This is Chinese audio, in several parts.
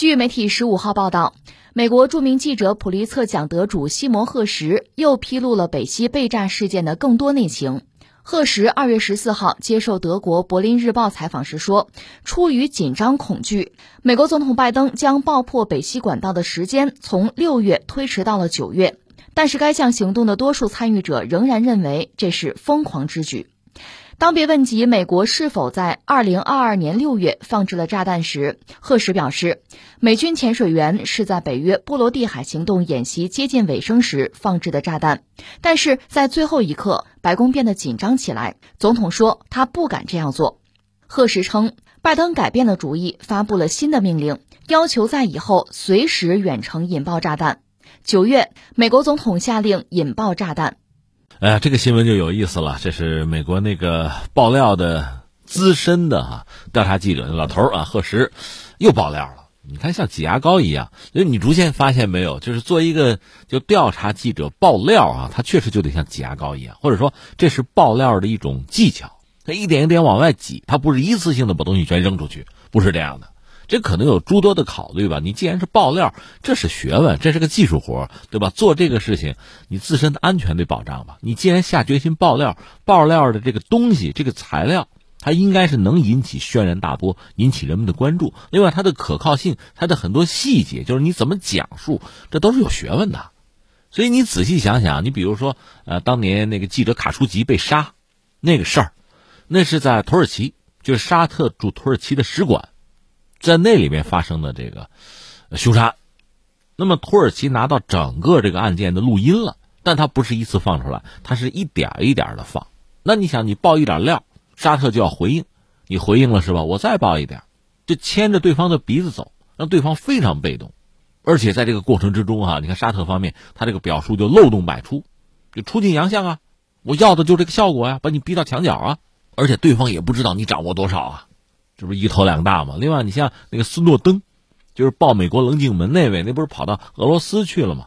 据媒体十五号报道，美国著名记者普利策奖得主西摩·赫什又披露了北溪被炸事件的更多内情。赫什二月十四号接受德国《柏林日报》采访时说，出于紧张恐惧，美国总统拜登将爆破北溪管道的时间从六月推迟到了九月。但是该项行动的多数参与者仍然认为这是疯狂之举。当被问及美国是否在二零二二年六月放置了炸弹时，赫什表示，美军潜水员是在北约波罗的海行动演习接近尾声时放置的炸弹。但是在最后一刻，白宫变得紧张起来。总统说他不敢这样做。赫什称，拜登改变了主意，发布了新的命令，要求在以后随时远程引爆炸弹。九月，美国总统下令引爆炸弹。哎，这个新闻就有意思了。这是美国那个爆料的资深的哈调查记者老头啊，贺什又爆料了。你看，像挤牙膏一样。你逐渐发现没有，就是做一个就调查记者爆料啊，他确实就得像挤牙膏一样，或者说这是爆料的一种技巧。他一点一点往外挤，他不是一次性的把东西全扔出去，不是这样的。这可能有诸多的考虑吧。你既然是爆料，这是学问，这是个技术活，对吧？做这个事情，你自身的安全得保障吧。你既然下决心爆料，爆料的这个东西，这个材料，它应该是能引起轩然大波，引起人们的关注。另外，它的可靠性，它的很多细节，就是你怎么讲述，这都是有学问的。所以你仔细想想，你比如说，呃，当年那个记者卡舒吉被杀，那个事儿，那是在土耳其，就是沙特驻土耳其的使馆。在那里面发生的这个凶杀，那么土耳其拿到整个这个案件的录音了，但他不是一次放出来，他是一点一点的放。那你想，你爆一点料，沙特就要回应，你回应了是吧？我再爆一点，就牵着对方的鼻子走，让对方非常被动。而且在这个过程之中啊，你看沙特方面，他这个表述就漏洞百出，就出尽洋相啊！我要的就这个效果呀，把你逼到墙角啊！而且对方也不知道你掌握多少啊。这不是一头两大吗？另外，你像那个斯诺登，就是报美国棱镜门那位，那不是跑到俄罗斯去了吗？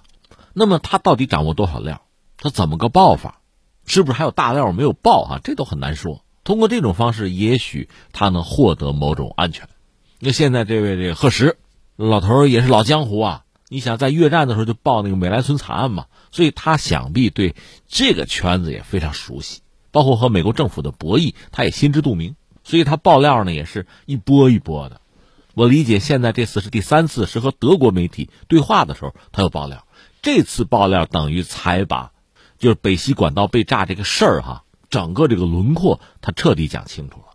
那么他到底掌握多少料？他怎么个报法？是不是还有大料没有报啊？这都很难说。通过这种方式，也许他能获得某种安全。那现在这位这个赫什老头也是老江湖啊，你想在越战的时候就报那个美莱村惨案嘛，所以他想必对这个圈子也非常熟悉，包括和美国政府的博弈，他也心知肚明。所以他爆料呢，也是一波一波的。我理解，现在这次是第三次，是和德国媒体对话的时候，他又爆料。这次爆料等于才把，就是北溪管道被炸这个事儿哈，整个这个轮廓他彻底讲清楚了。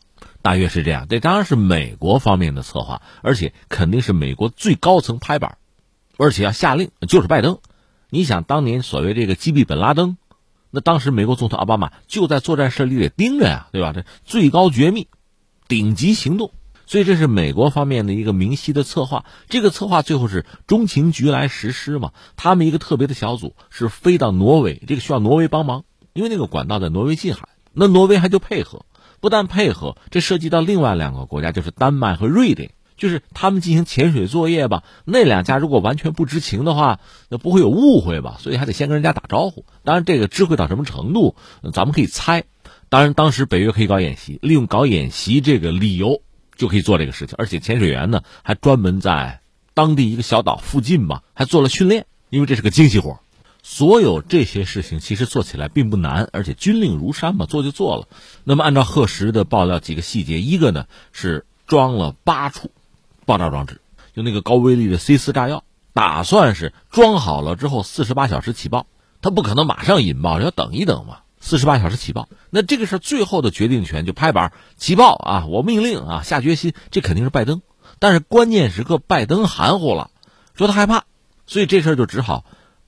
大约是这样，这当然是美国方面的策划，而且肯定是美国最高层拍板，而且要下令，就是拜登。你想当年所谓这个击毙本拉登，那当时美国总统奥巴马就在作战室里得盯着呀，对吧？这最高绝密。顶级行动，所以这是美国方面的一个明晰的策划。这个策划最后是中情局来实施嘛？他们一个特别的小组是飞到挪威，这个需要挪威帮忙，因为那个管道在挪威近海。那挪威还就配合，不但配合，这涉及到另外两个国家，就是丹麦和瑞典，就是他们进行潜水作业吧。那两家如果完全不知情的话，那不会有误会吧？所以还得先跟人家打招呼。当然，这个知会到什么程度，咱们可以猜。当然，当时北约可以搞演习，利用搞演习这个理由就可以做这个事情。而且潜水员呢，还专门在当地一个小岛附近吧，还做了训练，因为这是个精细活。所有这些事情其实做起来并不难，而且军令如山嘛，做就做了。那么按照贺石的爆料，几个细节，一个呢是装了八处爆炸装置，用那个高威力的 C 四炸药，打算是装好了之后四十八小时起爆，他不可能马上引爆，要等一等嘛。四十八小时起爆，那这个事最后的决定权就拍板起爆啊！我命令啊，下决心，这肯定是拜登。但是关键时刻，拜登含糊了，说他害怕，所以这事儿就只好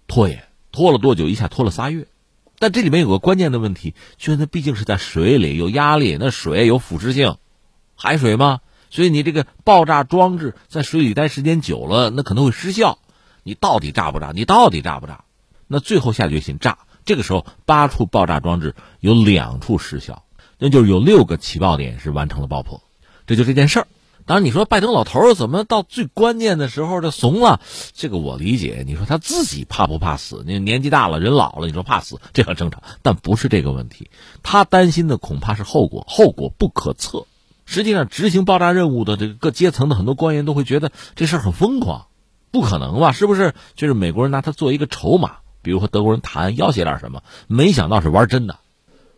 拖延。拖了多久？一下拖了仨月。但这里面有个关键的问题，就是它毕竟是在水里，有压力，那水有腐蚀性，海水嘛，所以你这个爆炸装置在水里待时间久了，那可能会失效。你到底炸不炸？你到底炸不炸？那最后下决心炸。这个时候，八处爆炸装置有两处失效，那就是有六个起爆点是完成了爆破，这就这件事儿。当然，你说拜登老头儿怎么到最关键的时候就怂了？这个我理解。你说他自己怕不怕死？你年纪大了，人老了，你说怕死，这很正常。但不是这个问题，他担心的恐怕是后果，后果不可测。实际上，执行爆炸任务的这个各阶层的很多官员都会觉得这事儿很疯狂，不可能吧？是不是？就是美国人拿它作为一个筹码，比如和德国人谈要挟点什么，没想到是玩真的。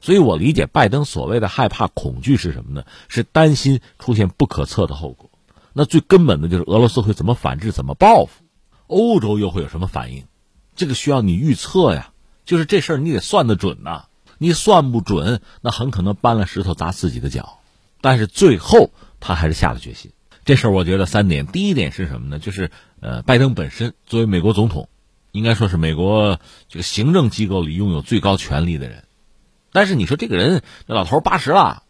所以我理解拜登所谓的害怕、恐惧是什么呢？是担心出现不可测的后果。那最根本的就是俄罗斯会怎么反制、怎么报复，欧洲又会有什么反应？这个需要你预测呀。就是这事儿你得算得准呐，你算不准，那很可能搬了石头砸自己的脚。但是最后他还是下了决心。这事儿我觉得三点，第一点是什么呢？就是呃，拜登本身作为美国总统，应该说是美国这个行政机构里拥有最高权力的人。但是你说这个人，这老头八十了，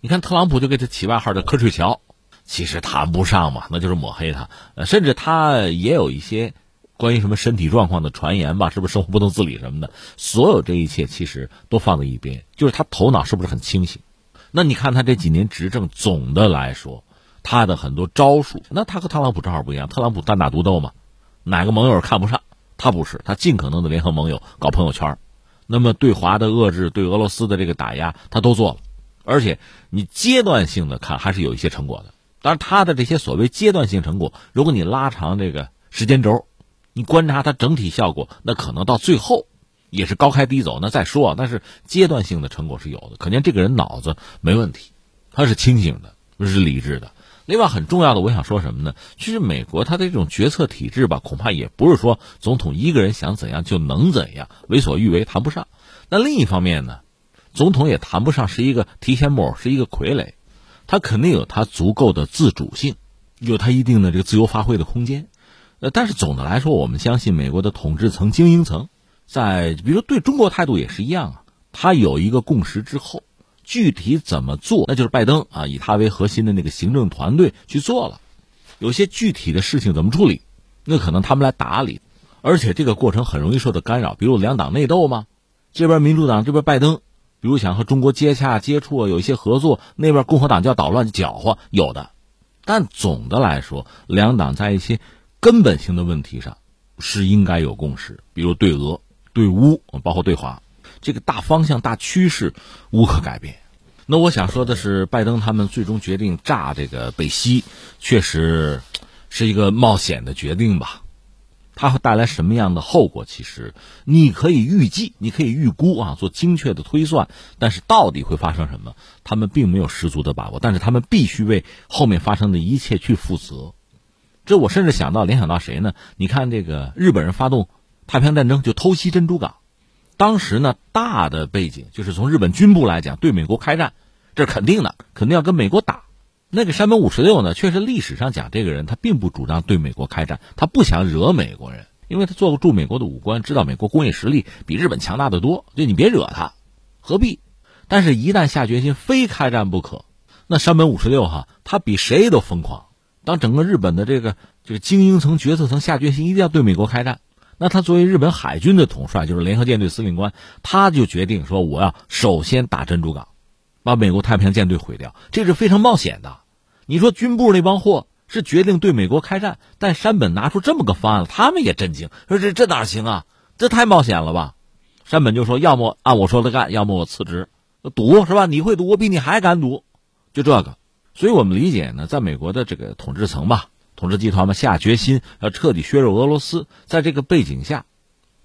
你看特朗普就给他起外号叫“瞌睡桥”，其实谈不上嘛，那就是抹黑他。呃，甚至他也有一些关于什么身体状况的传言吧，是不是生活不能自理什么的？所有这一切其实都放在一边，就是他头脑是不是很清醒？那你看他这几年执政，总的来说，他的很多招数，那他和特朗普正好不一样。特朗普单打独斗嘛，哪个盟友看不上？他不是，他尽可能的联合盟友搞朋友圈那么对华的遏制，对俄罗斯的这个打压，他都做了。而且你阶段性的看，还是有一些成果的。当然，他的这些所谓阶段性成果，如果你拉长这个时间轴，你观察它整体效果，那可能到最后。也是高开低走，那再说，但是阶段性的成果是有的，可见这个人脑子没问题，他是清醒的，是理智的。另外很重要的，我想说什么呢？其实美国它的这种决策体制吧，恐怕也不是说总统一个人想怎样就能怎样，为所欲为谈不上。那另一方面呢，总统也谈不上是一个提线木偶，是一个傀儡，他肯定有他足够的自主性，有他一定的这个自由发挥的空间。呃，但是总的来说，我们相信美国的统治层、精英层。在比如说对中国态度也是一样啊，他有一个共识之后，具体怎么做，那就是拜登啊以他为核心的那个行政团队去做了。有些具体的事情怎么处理，那可能他们来打理，而且这个过程很容易受到干扰。比如两党内斗嘛，这边民主党这边拜登，比如想和中国接洽接触，有一些合作，那边共和党就要捣乱搅和，有的。但总的来说，两党在一些根本性的问题上是应该有共识，比如对俄。对乌，包括对华，这个大方向、大趋势无可改变。那我想说的是，拜登他们最终决定炸这个北溪，确实是一个冒险的决定吧？它会带来什么样的后果？其实你可以预计，你可以预估啊，做精确的推算。但是到底会发生什么，他们并没有十足的把握。但是他们必须为后面发生的一切去负责。这我甚至想到联想到谁呢？你看这个日本人发动。太平洋战争就偷袭珍珠港，当时呢大的背景就是从日本军部来讲对美国开战，这是肯定的，肯定要跟美国打。那个山本五十六呢，确实历史上讲这个人他并不主张对美国开战，他不想惹美国人，因为他做过驻美国的武官，知道美国工业实力比日本强大的多，就你别惹他，何必？但是，一旦下决心非开战不可，那山本五十六哈，他比谁都疯狂。当整个日本的这个这个精英层、决策层下决心一定要对美国开战。那他作为日本海军的统帅，就是联合舰队司令官，他就决定说：“我要首先打珍珠港，把美国太平洋舰队毁掉。”这是非常冒险的。你说军部那帮货是决定对美国开战，但山本拿出这么个方案，他们也震惊，说：“这这哪行啊？这太冒险了吧？”山本就说：“要么按我说的干，要么我辞职。赌是吧？你会赌，我比你还敢赌，就这个。所以我们理解呢，在美国的这个统治层吧。”统治集团们下决心要彻底削弱俄罗斯，在这个背景下，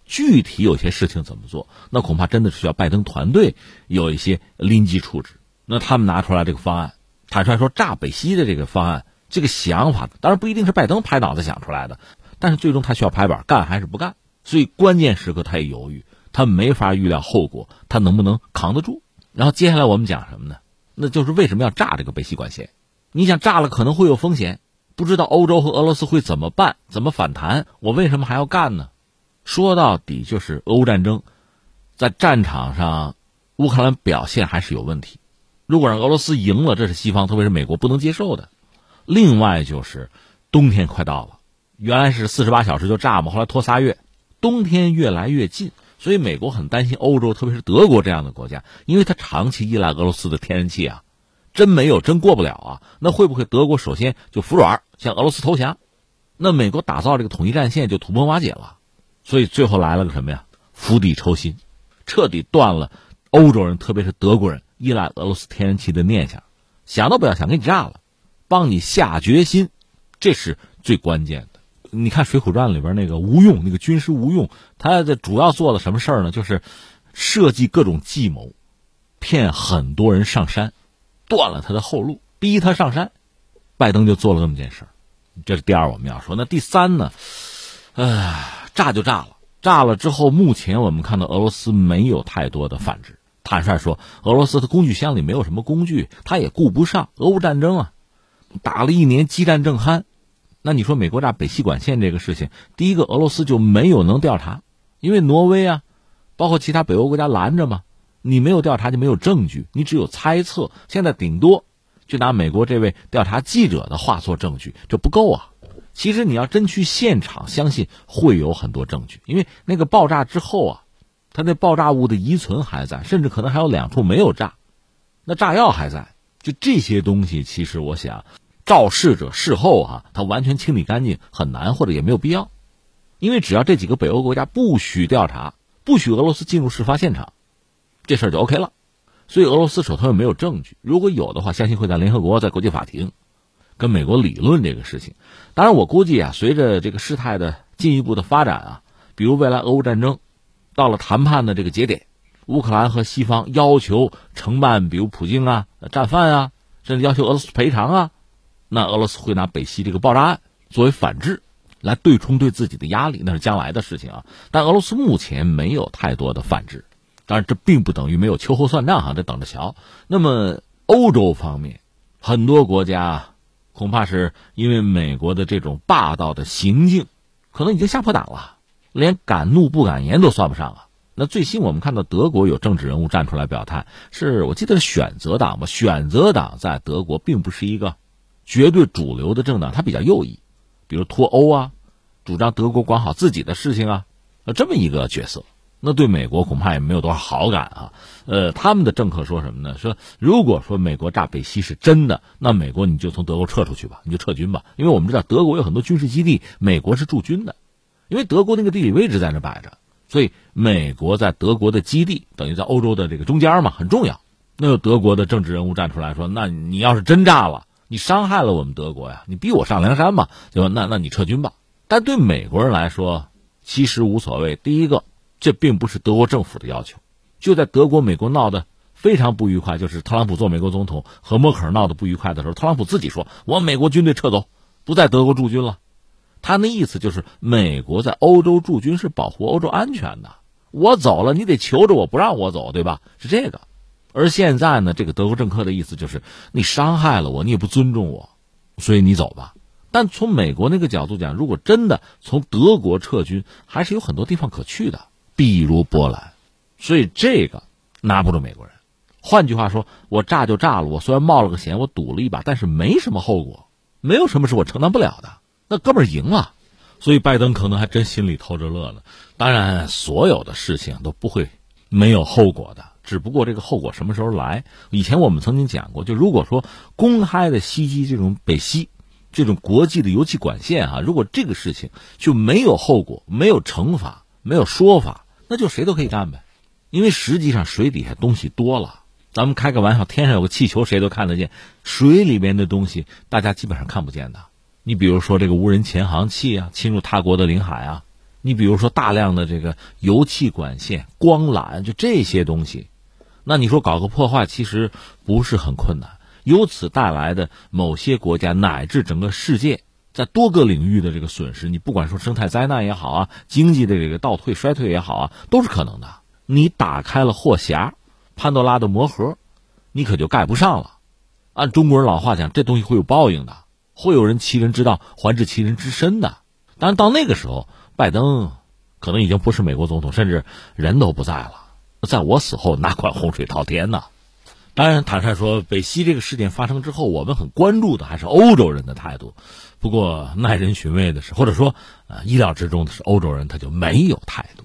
具体有些事情怎么做，那恐怕真的是需要拜登团队有一些临机处置。那他们拿出来这个方案，坦率说炸北溪的这个方案，这个想法当然不一定是拜登拍脑子想出来的，但是最终他需要拍板干还是不干。所以关键时刻他也犹豫，他没法预料后果，他能不能扛得住？然后接下来我们讲什么呢？那就是为什么要炸这个北溪管线？你想炸了可能会有风险。不知道欧洲和俄罗斯会怎么办，怎么反弹？我为什么还要干呢？说到底就是俄乌战争，在战场上，乌克兰表现还是有问题。如果让俄罗斯赢了，这是西方，特别是美国不能接受的。另外就是冬天快到了，原来是四十八小时就炸嘛，后来拖仨月，冬天越来越近，所以美国很担心欧洲，特别是德国这样的国家，因为它长期依赖俄罗斯的天然气啊。真没有，真过不了啊！那会不会德国首先就服软，向俄罗斯投降？那美国打造这个统一战线就土崩瓦解了。所以最后来了个什么呀？釜底抽薪，彻底断了欧洲人，特别是德国人依赖俄罗斯天然气的念想。想都不要想，给你炸了，帮你下决心，这是最关键的。你看《水浒传》里边那个吴用，那个军师吴用，他的主要做了什么事儿呢？就是设计各种计谋，骗很多人上山，断了他的后路，逼他上山。拜登就做了这么件事儿，这是第二我们要说。那第三呢？唉，炸就炸了。炸了之后，目前我们看到俄罗斯没有太多的反制。坦率说，俄罗斯的工具箱里没有什么工具，他也顾不上。俄乌战争啊，打了一年，激战正酣。那你说美国炸北溪管线这个事情，第一个俄罗斯就没有能调查，因为挪威啊，包括其他北欧国家拦着嘛。你没有调查就没有证据，你只有猜测。现在顶多就拿美国这位调查记者的话做证据，这不够啊。其实你要真去现场，相信会有很多证据，因为那个爆炸之后啊，它那爆炸物的遗存还在，甚至可能还有两处没有炸，那炸药还在。就这些东西，其实我想，肇事者事后啊，他完全清理干净很难，或者也没有必要，因为只要这几个北欧国家不许调查，不许俄罗斯进入事发现场，这事儿就 OK 了。所以俄罗斯手头也没有证据，如果有的话，相信会在联合国、在国际法庭。跟美国理论这个事情，当然我估计啊，随着这个事态的进一步的发展啊，比如未来俄乌战争到了谈判的这个节点，乌克兰和西方要求承办，比如普京啊、战犯啊，甚至要求俄罗斯赔偿啊，那俄罗斯会拿北溪这个爆炸案作为反制，来对冲对自己的压力，那是将来的事情啊。但俄罗斯目前没有太多的反制，当然这并不等于没有秋后算账哈，得等着瞧。那么欧洲方面，很多国家。恐怕是因为美国的这种霸道的行径，可能已经吓破胆了，连敢怒不敢言都算不上啊。那最新我们看到德国有政治人物站出来表态，是我记得是选择党吧？选择党在德国并不是一个绝对主流的政党，它比较右翼，比如脱欧啊，主张德国管好自己的事情啊，这么一个角色。那对美国恐怕也没有多少好感啊，呃，他们的政客说什么呢？说如果说美国炸北溪是真的，那美国你就从德国撤出去吧，你就撤军吧，因为我们知道德国有很多军事基地，美国是驻军的，因为德国那个地理位置在那摆着，所以美国在德国的基地等于在欧洲的这个中间嘛，很重要。那有德国的政治人物站出来说，那你要是真炸了，你伤害了我们德国呀，你逼我上梁山嘛，对吧？那那你撤军吧。但对美国人来说，其实无所谓。第一个。这并不是德国政府的要求，就在德国、美国闹得非常不愉快，就是特朗普做美国总统和默克尔闹得不愉快的时候，特朗普自己说：“我美国军队撤走，不在德国驻军了。”他那意思就是美国在欧洲驻军是保护欧洲安全的。我走了，你得求着我不让我走，对吧？是这个。而现在呢，这个德国政客的意思就是你伤害了我，你也不尊重我，所以你走吧。但从美国那个角度讲，如果真的从德国撤军，还是有很多地方可去的。比如波兰，所以这个拿不住美国人。换句话说，我炸就炸了，我虽然冒了个险，我赌了一把，但是没什么后果，没有什么是我承担不了的。那哥们儿赢了，所以拜登可能还真心里偷着乐呢。当然，所有的事情都不会没有后果的，只不过这个后果什么时候来？以前我们曾经讲过，就如果说公开的袭击这种北溪这种国际的油气管线啊，如果这个事情就没有后果，没有惩罚，没有说法。那就谁都可以干呗，因为实际上水底下东西多了。咱们开个玩笑，天上有个气球，谁都看得见；水里面的东西，大家基本上看不见的。你比如说这个无人潜航器啊，侵入他国的领海啊；你比如说大量的这个油气管线、光缆，就这些东西，那你说搞个破坏，其实不是很困难。由此带来的某些国家乃至整个世界。在多个领域的这个损失，你不管说生态灾难也好啊，经济的这个倒退衰退也好啊，都是可能的。你打开了货匣，潘多拉的魔盒，你可就盖不上了。按中国人老话讲，这东西会有报应的，会有人欺人之道还治其人之身的。当然到那个时候，拜登可能已经不是美国总统，甚至人都不在了。在我死后，哪管洪水滔天呢？当然，坦率说，北溪这个事件发生之后，我们很关注的还是欧洲人的态度。不过，耐人寻味的是，或者说，呃，意料之中的是，欧洲人他就没有态度。